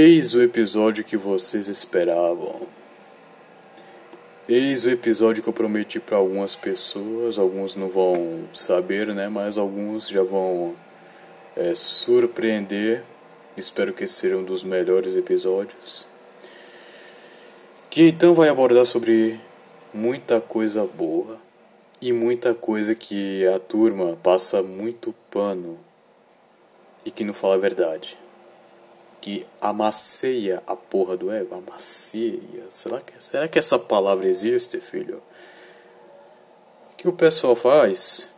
Eis o episódio que vocês esperavam. Eis o episódio que eu prometi para algumas pessoas. Alguns não vão saber, né? Mas alguns já vão é, surpreender. Espero que seja um dos melhores episódios. Que então vai abordar sobre muita coisa boa e muita coisa que a turma passa muito pano e que não fala a verdade que amasseia a porra do ego? Amasseia? Será que, será que essa palavra existe, filho? que o pessoal faz?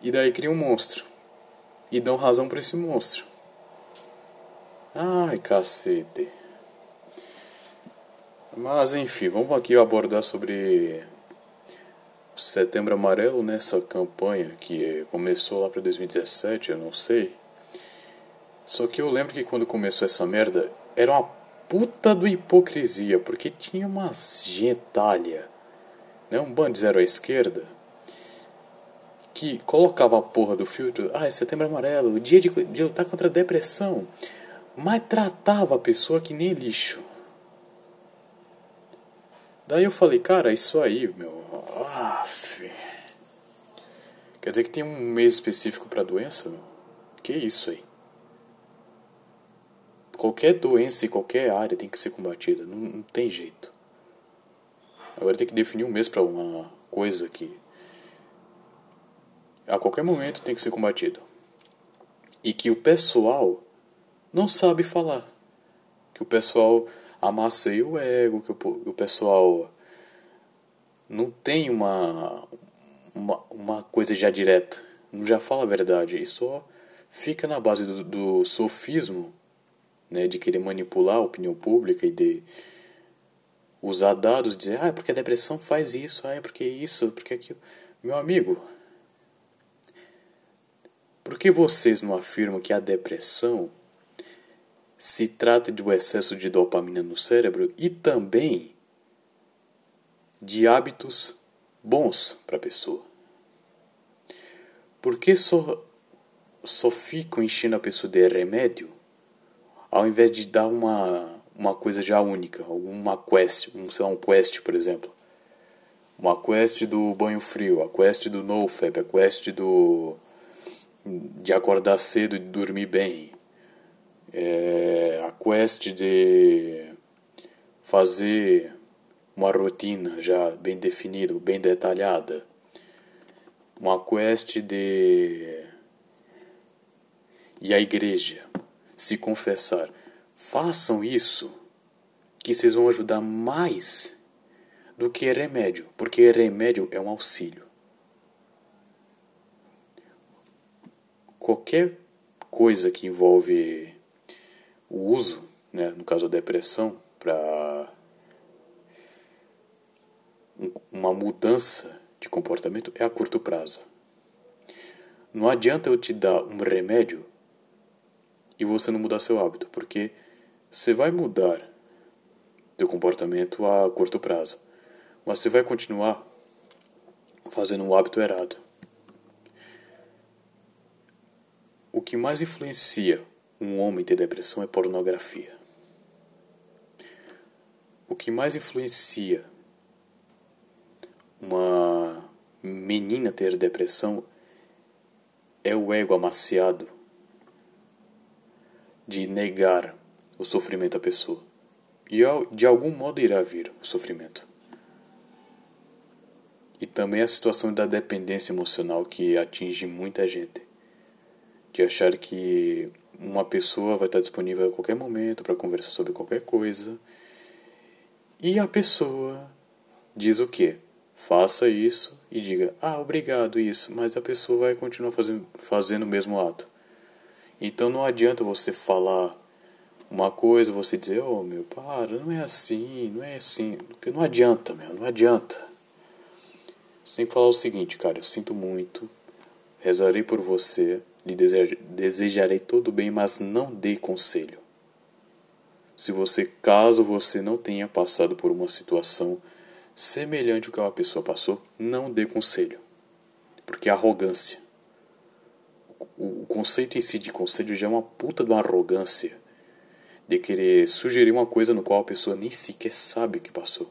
E daí cria um monstro. E dão razão para esse monstro. Ai, cacete. Mas enfim, vamos aqui abordar sobre Setembro Amarelo nessa campanha que começou lá para 2017, eu não sei. Só que eu lembro que quando começou essa merda, era uma puta do hipocrisia, porque tinha umas gentalha, né, um bando zero à esquerda, que colocava a porra do filtro, ah, é setembro amarelo, dia de, de lutar contra a depressão, mas tratava a pessoa que nem lixo. Daí eu falei, cara, isso aí, meu. Aff. Quer dizer que tem um mês específico pra doença, meu? Que isso aí? Qualquer doença em qualquer área tem que ser combatida, não, não tem jeito. Agora tem que definir um mês para uma coisa que a qualquer momento tem que ser combatido. E que o pessoal não sabe falar. Que o pessoal amasseia o ego, que o, o pessoal não tem uma, uma, uma coisa já direta, não já fala a verdade, e só fica na base do, do sofismo né, de querer manipular a opinião pública e de usar dados, dizer, ah, é porque a depressão faz isso, ah, é porque isso, porque aquilo. Meu amigo, por que vocês não afirmam que a depressão se trata do excesso de dopamina no cérebro e também de hábitos bons para a pessoa? Por que só, só ficam enchendo a pessoa de remédio ao invés de dar uma, uma coisa já única, uma quest, um, sei lá, um quest, por exemplo. Uma quest do banho frio, a quest do nofap, a quest do de acordar cedo e dormir bem. É, a quest de fazer uma rotina já bem definida, bem detalhada. Uma quest de e a igreja se confessar. Façam isso, que vocês vão ajudar mais do que remédio, porque remédio é um auxílio. Qualquer coisa que envolve o uso, né, no caso a depressão, para uma mudança de comportamento é a curto prazo. Não adianta eu te dar um remédio e você não mudar seu hábito, porque você vai mudar seu comportamento a curto prazo, mas você vai continuar fazendo um hábito errado. O que mais influencia um homem ter depressão é pornografia. O que mais influencia uma menina ter depressão é o ego amaciado de negar o sofrimento à pessoa. E de algum modo irá vir o sofrimento. E também a situação da dependência emocional que atinge muita gente. De achar que uma pessoa vai estar disponível a qualquer momento para conversar sobre qualquer coisa. E a pessoa diz o quê? Faça isso e diga, ah, obrigado, isso, mas a pessoa vai continuar fazendo, fazendo o mesmo ato. Então não adianta você falar uma coisa, você dizer, oh meu, para, não é assim, não é assim. Porque não adianta, meu, não adianta. Você tem que falar o seguinte, cara, eu sinto muito, rezarei por você, lhe desejarei todo bem, mas não dê conselho. Se você, caso você não tenha passado por uma situação semelhante ao que uma pessoa passou, não dê conselho. Porque é arrogância o conceito em si de conselho já é uma puta de uma arrogância. de querer sugerir uma coisa no qual a pessoa nem sequer sabe o que passou.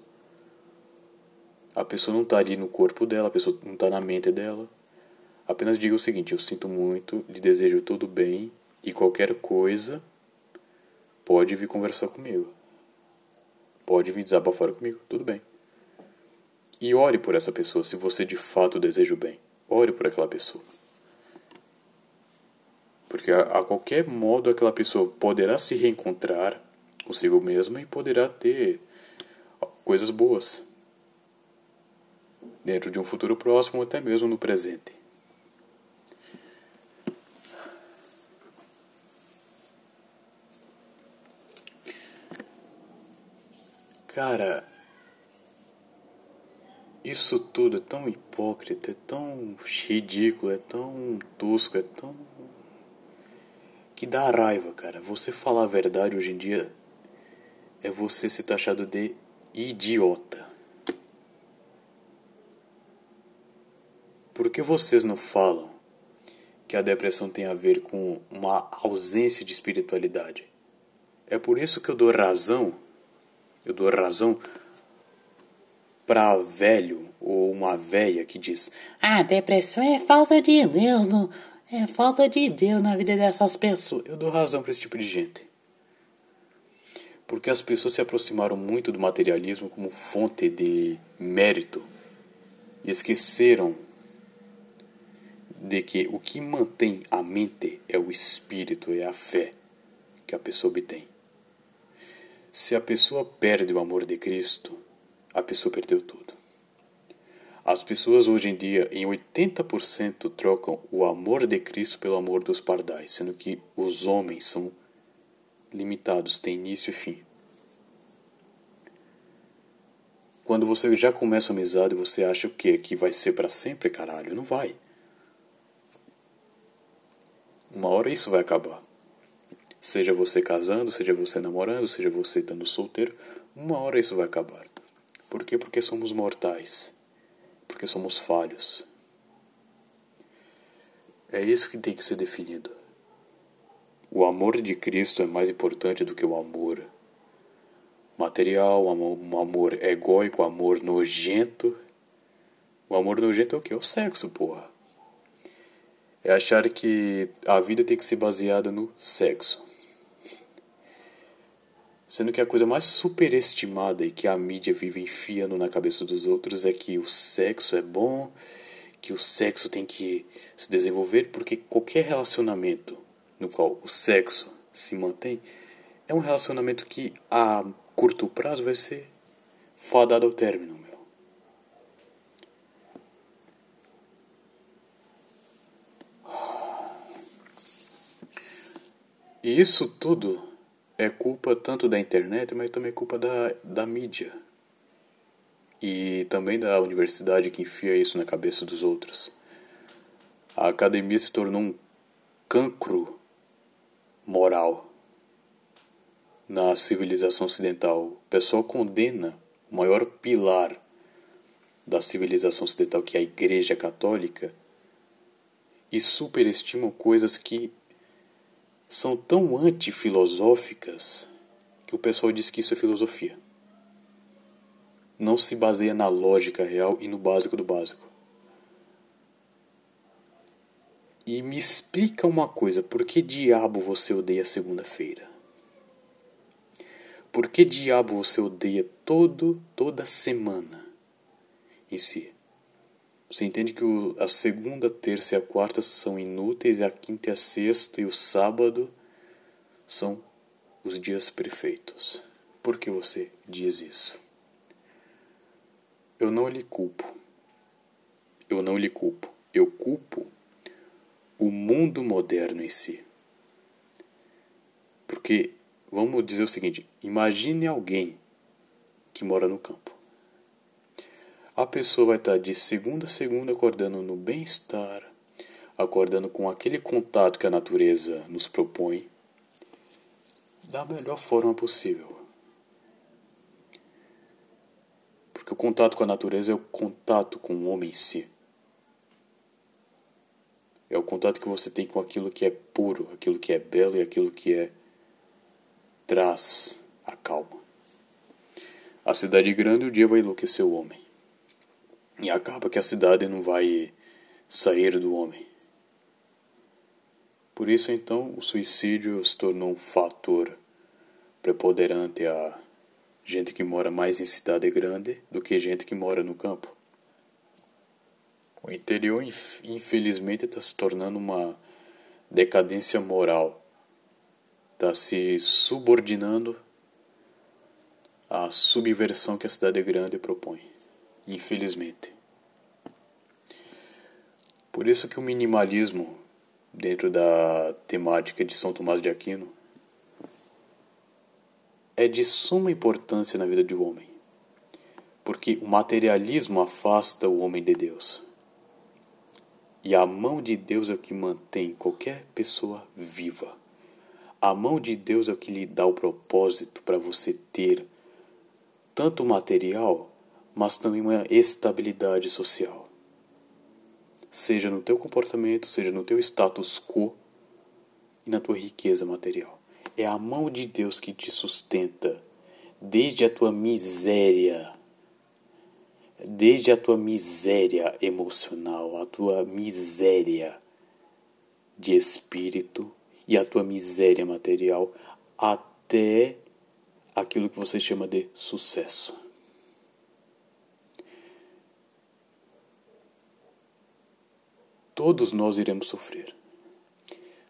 A pessoa não está ali no corpo dela, a pessoa não está na mente dela. Apenas diga o seguinte: eu sinto muito, lhe desejo tudo bem e qualquer coisa pode vir conversar comigo. Pode vir desabafar comigo, tudo bem. E ore por essa pessoa se você de fato deseja o bem. Ore por aquela pessoa. Porque a, a qualquer modo aquela pessoa poderá se reencontrar consigo mesma e poderá ter coisas boas dentro de um futuro próximo ou até mesmo no presente. Cara, isso tudo é tão hipócrita, é tão ridículo, é tão tosco, é tão. Que dá raiva, cara. Você falar a verdade hoje em dia é você ser taxado de idiota. Por que vocês não falam que a depressão tem a ver com uma ausência de espiritualidade? É por isso que eu dou razão, eu dou razão para velho ou uma velha que diz: "Ah, depressão é falta de Deus, não, é falta de Deus na vida dessas pessoas". Eu dou razão para esse tipo de gente. Porque as pessoas se aproximaram muito do materialismo como fonte de mérito e esqueceram de que o que mantém a mente é o espírito, é a fé que a pessoa obtém. Se a pessoa perde o amor de Cristo, a pessoa perdeu tudo. As pessoas hoje em dia, em 80%, trocam o amor de Cristo pelo amor dos pardais, sendo que os homens são limitados, têm início e fim. Quando você já começa a amizade, você acha o quê? Que vai ser para sempre, caralho? Não vai. Uma hora isso vai acabar. Seja você casando, seja você namorando, seja você estando solteiro, uma hora isso vai acabar. Por quê? Porque somos mortais. Porque somos falhos. É isso que tem que ser definido. O amor de Cristo é mais importante do que o amor material, um amor egóico, um amor nojento. O amor nojento é o que? É o sexo, porra. É achar que a vida tem que ser baseada no sexo. Sendo que a coisa mais superestimada e que a mídia vive enfiando na cabeça dos outros é que o sexo é bom, que o sexo tem que se desenvolver, porque qualquer relacionamento no qual o sexo se mantém é um relacionamento que a curto prazo vai ser fadado ao término, meu. E isso tudo é culpa tanto da internet, mas também é culpa da, da mídia. E também da universidade que enfia isso na cabeça dos outros. A academia se tornou um cancro moral na civilização ocidental. O pessoal condena o maior pilar da civilização ocidental, que é a Igreja Católica, e superestimam coisas que são tão antifilosóficas que o pessoal diz que isso é filosofia. Não se baseia na lógica real e no básico do básico. E me explica uma coisa, por que diabo você odeia segunda-feira? Por que diabo você odeia todo, toda semana em si? Você entende que o, a segunda, terça e a quarta são inúteis, e a quinta e a sexta e o sábado são os dias perfeitos. Por que você diz isso? Eu não lhe culpo. Eu não lhe culpo. Eu culpo o mundo moderno em si. Porque, vamos dizer o seguinte: imagine alguém que mora no campo a pessoa vai estar de segunda a segunda acordando no bem-estar, acordando com aquele contato que a natureza nos propõe da melhor forma possível. Porque o contato com a natureza é o contato com o homem em si. É o contato que você tem com aquilo que é puro, aquilo que é belo e aquilo que é traz a calma. A cidade grande o dia vai enlouquecer o homem. E acaba que a cidade não vai sair do homem. Por isso então o suicídio se tornou um fator preponderante a gente que mora mais em cidade grande do que gente que mora no campo. O interior, infelizmente, está se tornando uma decadência moral. Está se subordinando à subversão que a cidade grande propõe. Infelizmente. Por isso que o minimalismo, dentro da temática de São Tomás de Aquino, é de suma importância na vida do homem, porque o materialismo afasta o homem de Deus. E a mão de Deus é o que mantém qualquer pessoa viva. A mão de Deus é o que lhe dá o propósito para você ter tanto material, mas também uma estabilidade social. Seja no teu comportamento, seja no teu status quo e na tua riqueza material. É a mão de Deus que te sustenta desde a tua miséria, desde a tua miséria emocional, a tua miséria de espírito e a tua miséria material, até aquilo que você chama de sucesso. Todos nós iremos sofrer.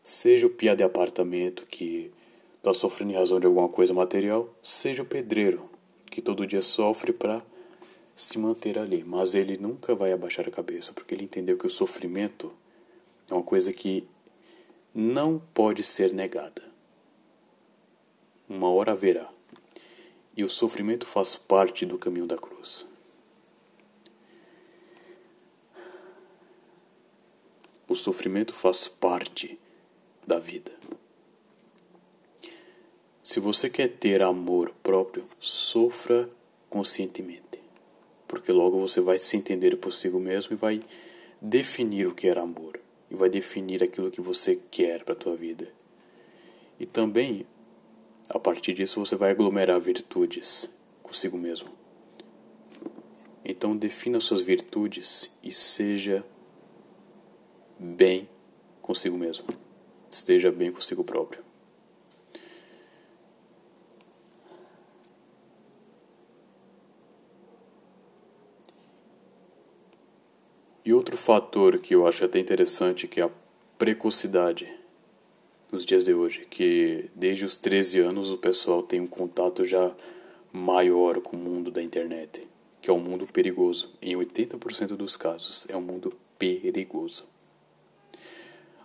Seja o piá de apartamento que está sofrendo em razão de alguma coisa material, seja o pedreiro, que todo dia sofre para se manter ali. Mas ele nunca vai abaixar a cabeça, porque ele entendeu que o sofrimento é uma coisa que não pode ser negada. Uma hora haverá. E o sofrimento faz parte do caminho da cruz. O sofrimento faz parte da vida. Se você quer ter amor próprio, sofra conscientemente, porque logo você vai se entender por si mesmo e vai definir o que é amor e vai definir aquilo que você quer para a tua vida. E também, a partir disso, você vai aglomerar virtudes consigo mesmo. Então, defina suas virtudes e seja bem consigo mesmo. Esteja bem consigo próprio. E outro fator que eu acho até interessante que é a precocidade nos dias de hoje, que desde os 13 anos o pessoal tem um contato já maior com o mundo da internet, que é um mundo perigoso. Em 80% dos casos é um mundo perigoso.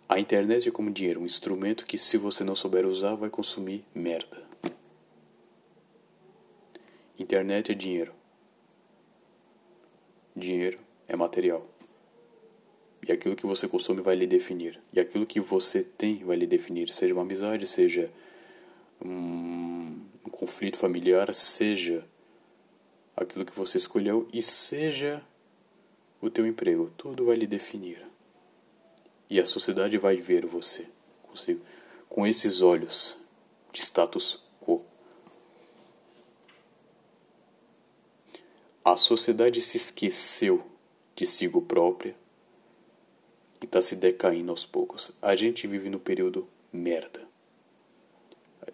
A internet é como dinheiro, um instrumento que se você não souber usar vai consumir merda. Internet é dinheiro. Dinheiro é material. E aquilo que você consome vai lhe definir. E aquilo que você tem vai lhe definir. Seja uma amizade, seja um, um conflito familiar, seja aquilo que você escolheu e seja o teu emprego. Tudo vai lhe definir. E a sociedade vai ver você consigo, com esses olhos de status quo. A sociedade se esqueceu de si própria e está se decaindo aos poucos. A gente vive no período merda.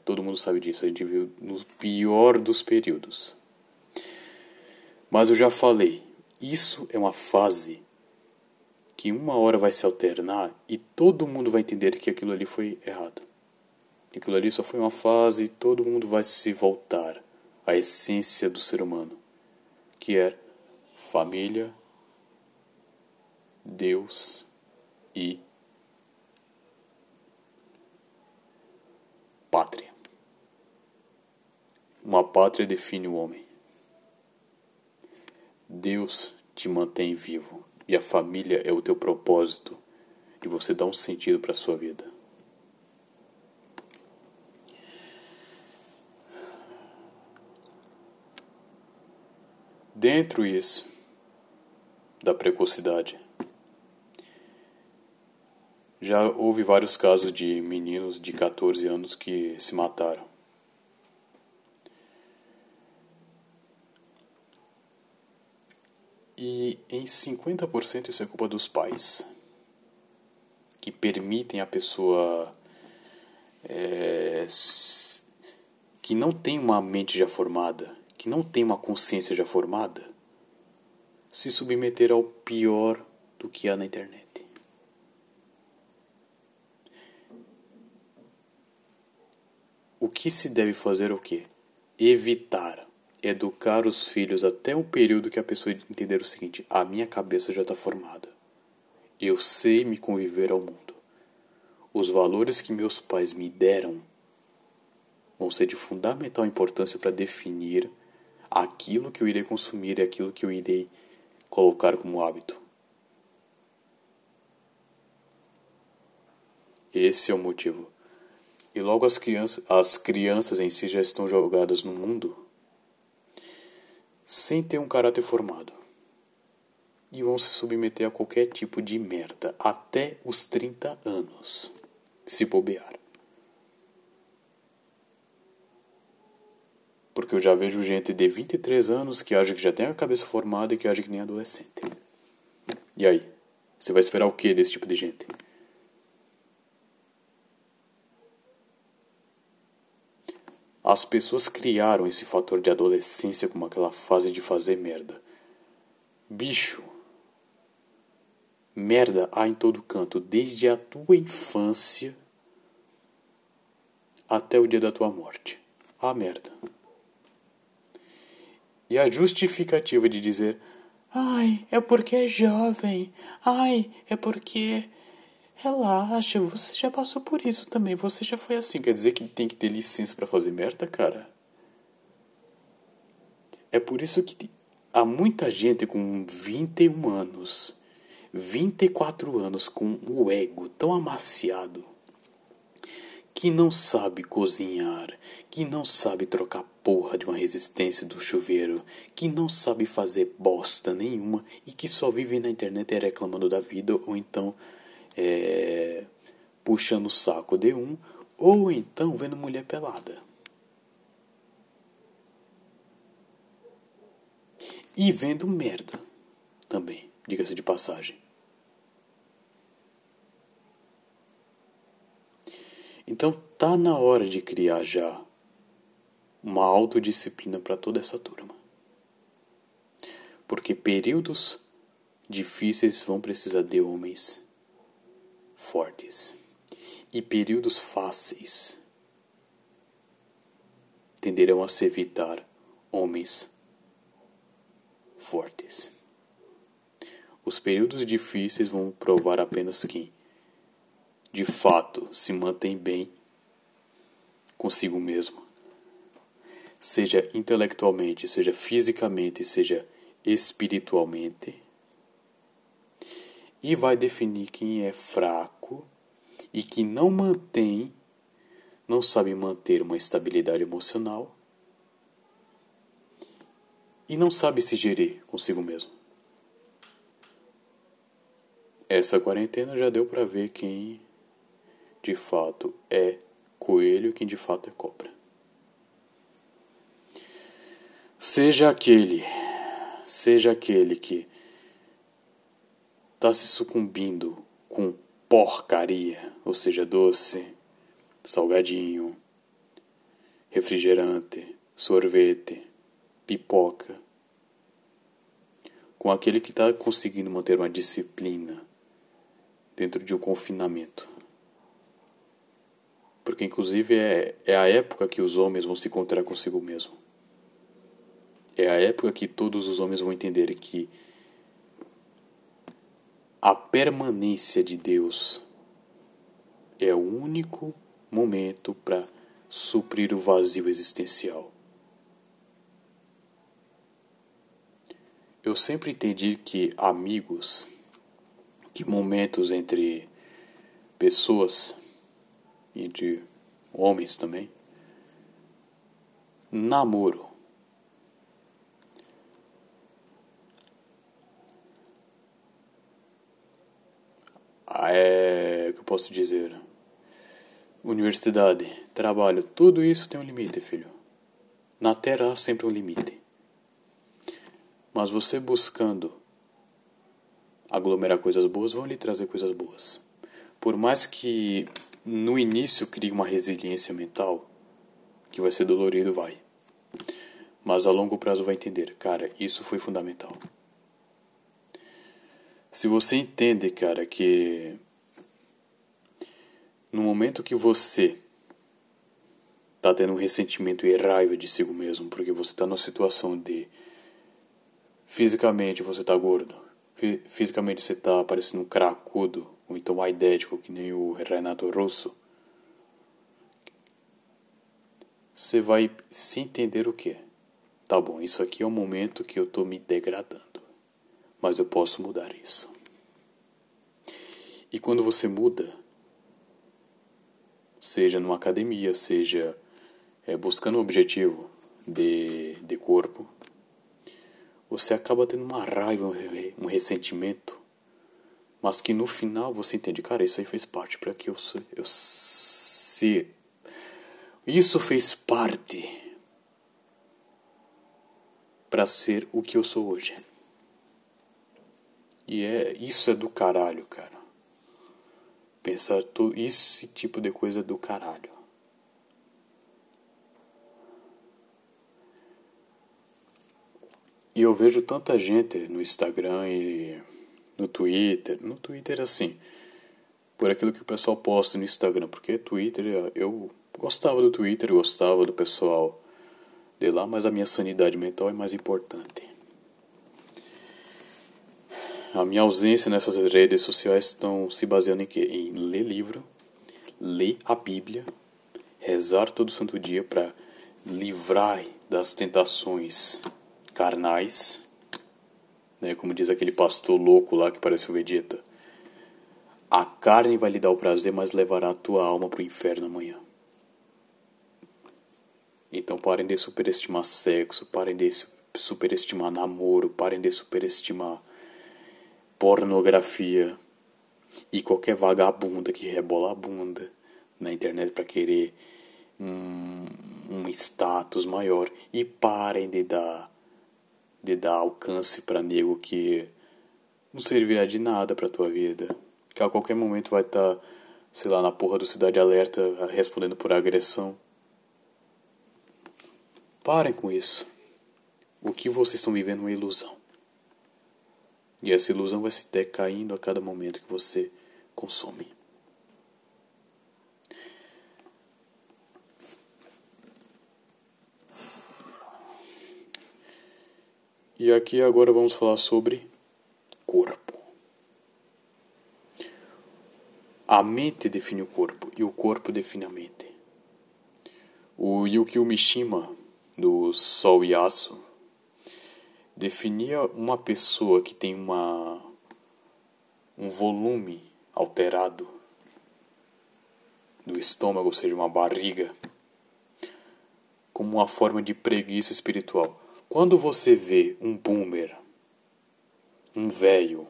Todo mundo sabe disso, a gente vive no pior dos períodos. Mas eu já falei, isso é uma fase que uma hora vai se alternar e todo mundo vai entender que aquilo ali foi errado. Aquilo ali só foi uma fase e todo mundo vai se voltar à essência do ser humano, que é família, Deus e pátria. Uma pátria define o homem. Deus te mantém vivo e a família é o teu propósito e você dá um sentido para a sua vida. Dentro isso da precocidade já houve vários casos de meninos de 14 anos que se mataram. E em 50% isso é culpa dos pais, que permitem a pessoa é, que não tem uma mente já formada, que não tem uma consciência já formada, se submeter ao pior do que há na internet. O que se deve fazer é o quê? Evitar educar os filhos até o período que a pessoa entender o seguinte: a minha cabeça já está formada. Eu sei me conviver ao mundo. Os valores que meus pais me deram vão ser de fundamental importância para definir aquilo que eu irei consumir e aquilo que eu irei colocar como hábito. Esse é o motivo. E logo as crianças, as crianças em si já estão jogadas no mundo sem ter um caráter formado. E vão se submeter a qualquer tipo de merda até os 30 anos, se bobear. Porque eu já vejo gente de 23 anos que acha que já tem a cabeça formada e que acha que nem adolescente. E aí? Você vai esperar o que desse tipo de gente? As pessoas criaram esse fator de adolescência como aquela fase de fazer merda. Bicho. Merda há em todo canto, desde a tua infância até o dia da tua morte. Há merda. E a justificativa de dizer: ai, é porque é jovem, ai, é porque Relaxa, você já passou por isso também. Você já foi assim. Quer dizer que tem que ter licença para fazer merda, cara? É por isso que há muita gente com 21 anos, 24 anos, com o ego tão amaciado, que não sabe cozinhar, que não sabe trocar porra de uma resistência do chuveiro, que não sabe fazer bosta nenhuma e que só vive na internet reclamando da vida ou então é, puxando o saco de um, ou então vendo mulher pelada. E vendo merda também, diga-se de passagem. Então tá na hora de criar já uma autodisciplina para toda essa turma. Porque períodos difíceis vão precisar de homens fortes e períodos fáceis tenderão a se evitar homens fortes. Os períodos difíceis vão provar apenas quem, de fato, se mantém bem consigo mesmo, seja intelectualmente, seja fisicamente, seja espiritualmente e vai definir quem é fraco e que não mantém, não sabe manter uma estabilidade emocional e não sabe se gerir consigo mesmo. Essa quarentena já deu para ver quem de fato é coelho e quem de fato é cobra. Seja aquele, seja aquele que está se sucumbindo com porcaria, ou seja, doce, salgadinho, refrigerante, sorvete, pipoca, com aquele que está conseguindo manter uma disciplina dentro de um confinamento. Porque, inclusive, é, é a época que os homens vão se encontrar consigo mesmo. É a época que todos os homens vão entender que a permanência de Deus é o único momento para suprir o vazio existencial. Eu sempre entendi que amigos, que momentos entre pessoas, entre homens também, namoro, é, que eu posso dizer? Universidade, trabalho, tudo isso tem um limite, filho. Na Terra há sempre um limite. Mas você buscando aglomerar coisas boas, vão lhe trazer coisas boas. Por mais que no início crie uma resiliência mental, que vai ser dolorido, vai. Mas a longo prazo vai entender, cara, isso foi fundamental. Se você entende, cara, que no momento que você tá tendo um ressentimento e raiva de si mesmo, porque você tá numa situação de fisicamente você tá gordo, fisicamente você tá parecendo um cracudo, ou então aidético, que nem o Renato Russo, você vai se entender o que? Tá bom, isso aqui é um momento que eu tô me degradando, mas eu posso mudar isso. E quando você muda, seja numa academia, seja é, buscando um objetivo de, de corpo, você acaba tendo uma raiva, um ressentimento, mas que no final você entende, cara, isso aí fez parte para que eu, eu se isso fez parte para ser o que eu sou hoje. E é isso é do caralho, cara. Pensar todo esse tipo de coisa do caralho. E eu vejo tanta gente no Instagram e no Twitter, no Twitter assim, por aquilo que o pessoal posta no Instagram, porque Twitter eu gostava do Twitter, gostava do pessoal de lá, mas a minha sanidade mental é mais importante. A minha ausência nessas redes sociais estão se baseando em quê? Em ler livro, ler a Bíblia, rezar todo santo dia para livrar das tentações carnais, né, como diz aquele pastor louco lá que parece o Vegeta. A carne vai lhe dar o prazer, mas levará a tua alma para o inferno amanhã. Então parem de superestimar sexo, parem de superestimar namoro, parem de superestimar pornografia e qualquer vagabunda que rebola a bunda na internet para querer um, um status maior e parem de dar de dar alcance para nego que não servirá de nada para tua vida, que a qualquer momento vai estar, tá, sei lá, na porra do Cidade Alerta respondendo por agressão. Parem com isso. O que vocês estão vivendo é uma ilusão. E essa ilusão vai se decaindo a cada momento que você consome. E aqui agora vamos falar sobre corpo. A mente define o corpo e o corpo define a mente. O Yukio Mishima, do Sol e Aço, definia uma pessoa que tem uma, um volume alterado do estômago, ou seja, uma barriga, como uma forma de preguiça espiritual. Quando você vê um boomer, um velho,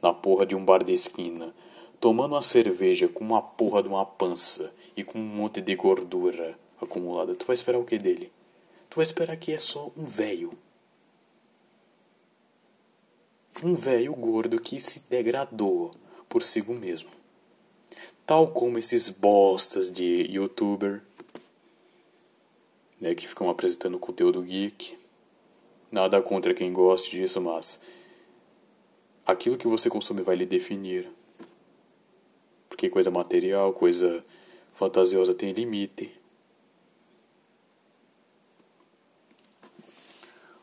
na porra de um bar de esquina, tomando uma cerveja com uma porra de uma pança e com um monte de gordura acumulada, tu vai esperar o que dele? Tu vai esperar que é só um velho. Um velho gordo que se degradou por si mesmo. Tal como esses bostas de youtuber né, que ficam apresentando conteúdo geek. Nada contra quem goste disso, mas aquilo que você consome vai lhe definir. Porque coisa material, coisa fantasiosa tem limite.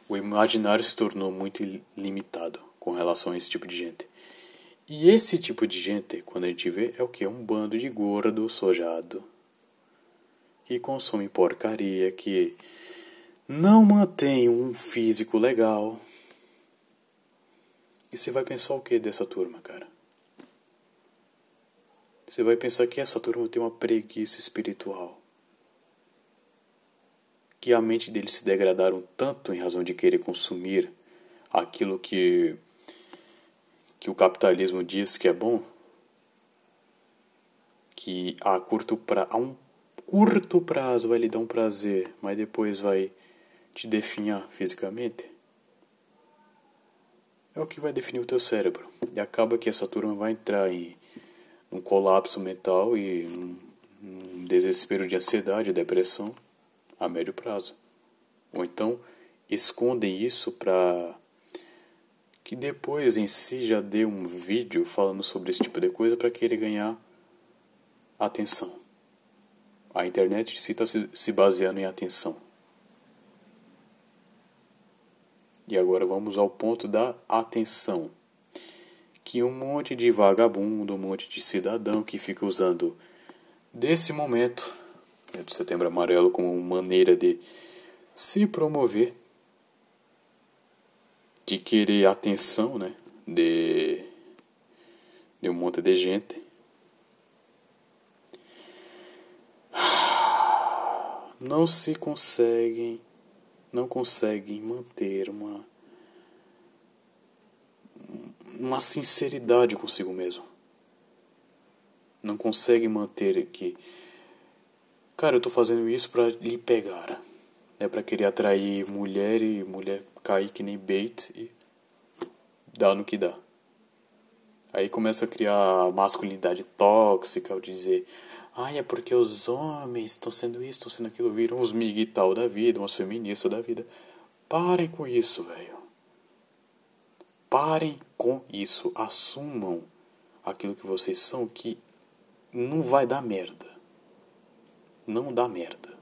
O imaginário se tornou muito limitado com relação a esse tipo de gente. E esse tipo de gente, quando a gente vê, é o que? Um bando de gordo, sojado, que consome porcaria, que não mantém um físico legal. E você vai pensar o que dessa turma, cara? Você vai pensar que essa turma tem uma preguiça espiritual. Que a mente deles se degradaram tanto em razão de querer consumir aquilo que que o capitalismo diz que é bom, que a curto pra, a um curto prazo vai lhe dar um prazer, mas depois vai te definhar fisicamente? é o que vai definir o teu cérebro. E acaba que essa turma vai entrar em um colapso mental e um, um desespero de ansiedade depressão a médio prazo. Ou então escondem isso para que depois em si já dê um vídeo falando sobre esse tipo de coisa para querer ganhar atenção. A internet se está se baseando em atenção. E agora vamos ao ponto da atenção. Que um monte de vagabundo, um monte de cidadão que fica usando desse momento, do Setembro Amarelo, como maneira de se promover, de querer atenção, né? De, de um monte de gente. Não se conseguem não conseguem manter uma uma sinceridade consigo mesmo. Não conseguem manter que cara, eu tô fazendo isso para lhe pegar. É para querer atrair mulher e mulher cair que nem bait e dá no que dá. Aí começa a criar masculinidade tóxica, ao dizer, Ai, é porque os homens estão sendo isso, estão sendo aquilo, viram uns miguital da vida, umas feministas da vida. Parem com isso, velho. Parem com isso. Assumam aquilo que vocês são, que não vai dar merda. Não dá merda.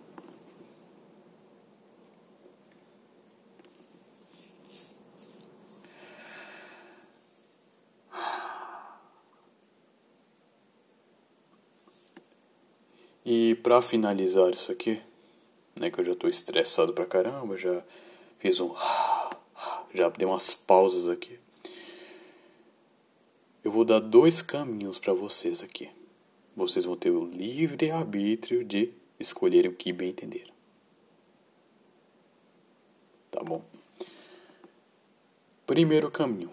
E para finalizar isso aqui, né, que eu já tô estressado pra caramba, já fiz um já dei umas pausas aqui. Eu vou dar dois caminhos para vocês aqui. Vocês vão ter o livre arbítrio de escolherem o que bem entender. Tá bom? Primeiro caminho: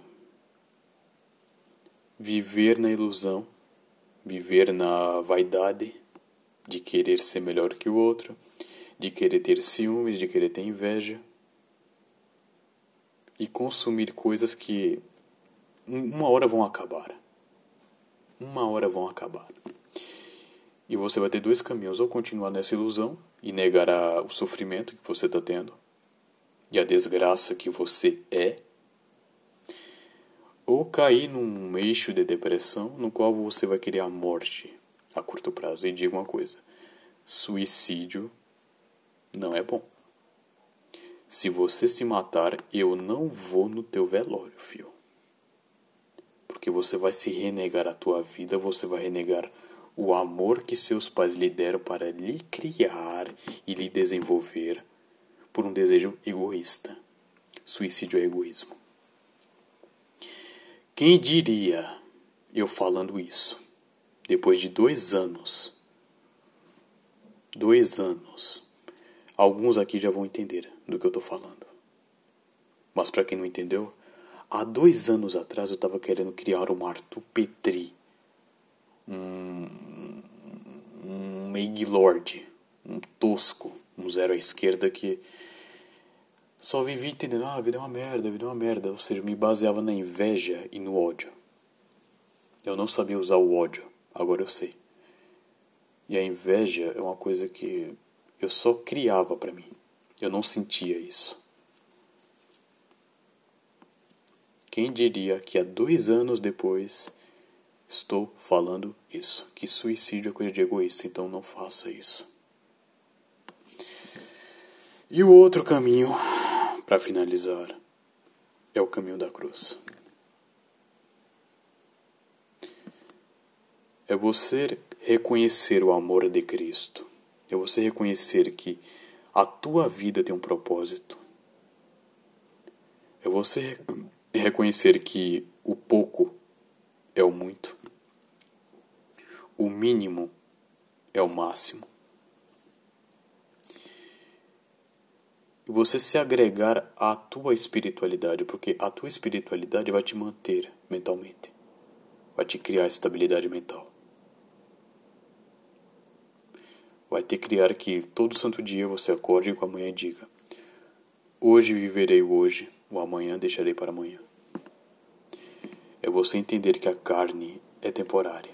viver na ilusão, viver na vaidade de querer ser melhor que o outro, de querer ter ciúmes, de querer ter inveja e consumir coisas que uma hora vão acabar. Uma hora vão acabar. E você vai ter dois caminhos: ou continuar nessa ilusão e negar o sofrimento que você está tendo e a desgraça que você é, ou cair num eixo de depressão no qual você vai querer a morte a curto prazo. E diga uma coisa: suicídio não é bom. Se você se matar, eu não vou no teu velório, filho. Porque você vai se renegar a tua vida, você vai renegar o amor que seus pais lhe deram para lhe criar e lhe desenvolver por um desejo egoísta. Suicídio é egoísmo. Quem diria eu falando isso? Depois de dois anos. Dois anos. Alguns aqui já vão entender do que eu estou falando. Mas para quem não entendeu, há dois anos atrás eu estava querendo criar um Arthur Petri. Um, um Meg Lord. Um tosco. Um zero à esquerda que só vivia entendendo, ah, a vida é uma merda, a vida é uma merda. Ou seja, me baseava na inveja e no ódio. Eu não sabia usar o ódio. Agora eu sei. E a inveja é uma coisa que eu só criava para mim. Eu não sentia isso. Quem diria que há dois anos depois estou falando isso? Que suicídio é coisa de egoísta, então não faça isso. E o outro caminho, para finalizar, é o caminho da cruz. É você reconhecer o amor de Cristo. É você reconhecer que a tua vida tem um propósito. É você reconhecer que o pouco é o muito. O mínimo é o máximo. E você se agregar à tua espiritualidade, porque a tua espiritualidade vai te manter mentalmente, vai te criar estabilidade mental. Vai ter que criar que todo santo dia você acorde com amanhã e diga: Hoje viverei hoje, o amanhã deixarei para amanhã. É você entender que a carne é temporária.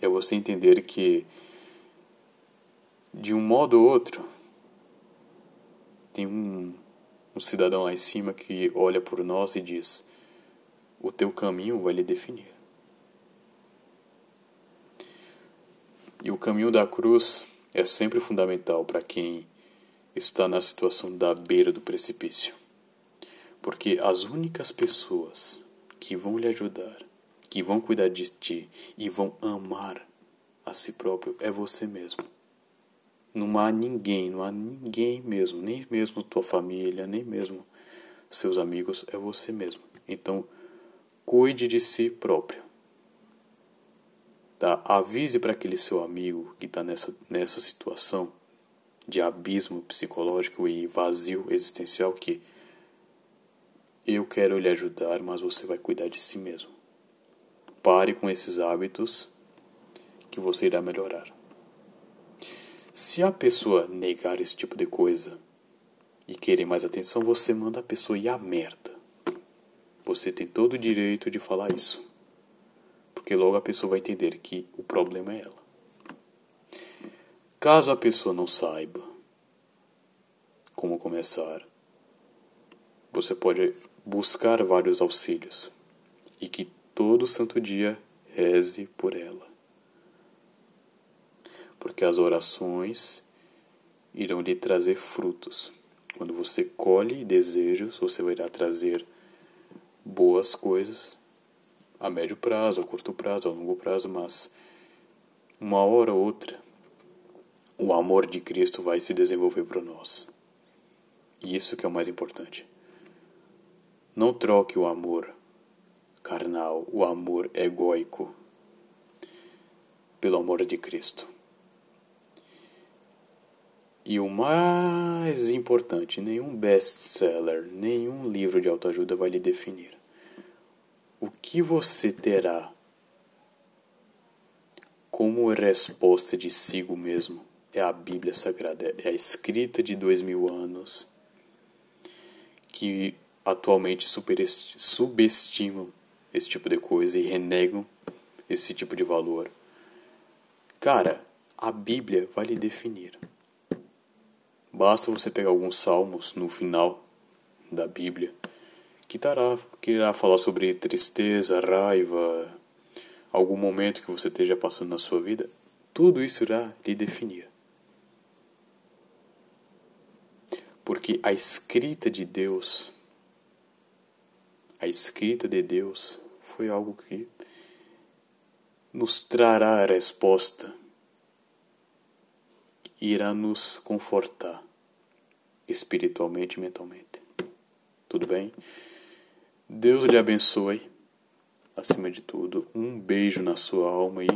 É você entender que, de um modo ou outro, tem um, um cidadão lá em cima que olha por nós e diz: O teu caminho vai lhe definir. E o caminho da cruz é sempre fundamental para quem está na situação da beira do precipício. Porque as únicas pessoas que vão lhe ajudar, que vão cuidar de ti e vão amar a si próprio é você mesmo. Não há ninguém, não há ninguém mesmo, nem mesmo tua família, nem mesmo seus amigos, é você mesmo. Então, cuide de si próprio. Tá? Avise para aquele seu amigo que está nessa, nessa situação de abismo psicológico e vazio existencial que eu quero lhe ajudar, mas você vai cuidar de si mesmo. Pare com esses hábitos que você irá melhorar. Se a pessoa negar esse tipo de coisa e querer mais atenção, você manda a pessoa ir à merda. Você tem todo o direito de falar isso. Porque logo a pessoa vai entender que o problema é ela. Caso a pessoa não saiba como começar, você pode buscar vários auxílios e que todo santo dia reze por ela. Porque as orações irão lhe trazer frutos. Quando você colhe desejos, você irá trazer boas coisas a médio prazo, a curto prazo, a longo prazo, mas uma hora ou outra o amor de Cristo vai se desenvolver para nós. E isso que é o mais importante. Não troque o amor carnal, o amor egóico, pelo amor de Cristo. E o mais importante, nenhum best-seller, nenhum livro de autoajuda vai lhe definir o que você terá como resposta de si mesmo é a Bíblia Sagrada, é a escrita de dois mil anos que atualmente subestimam esse tipo de coisa e renegam esse tipo de valor. Cara, a Bíblia vai lhe definir. Basta você pegar alguns salmos no final da Bíblia que, tará, que irá falar sobre tristeza, raiva, algum momento que você esteja passando na sua vida, tudo isso irá lhe definir. Porque a escrita de Deus, a escrita de Deus foi algo que nos trará a resposta, irá nos confortar espiritualmente e mentalmente. Tudo bem? Deus lhe abençoe. Acima de tudo, um beijo na sua alma e.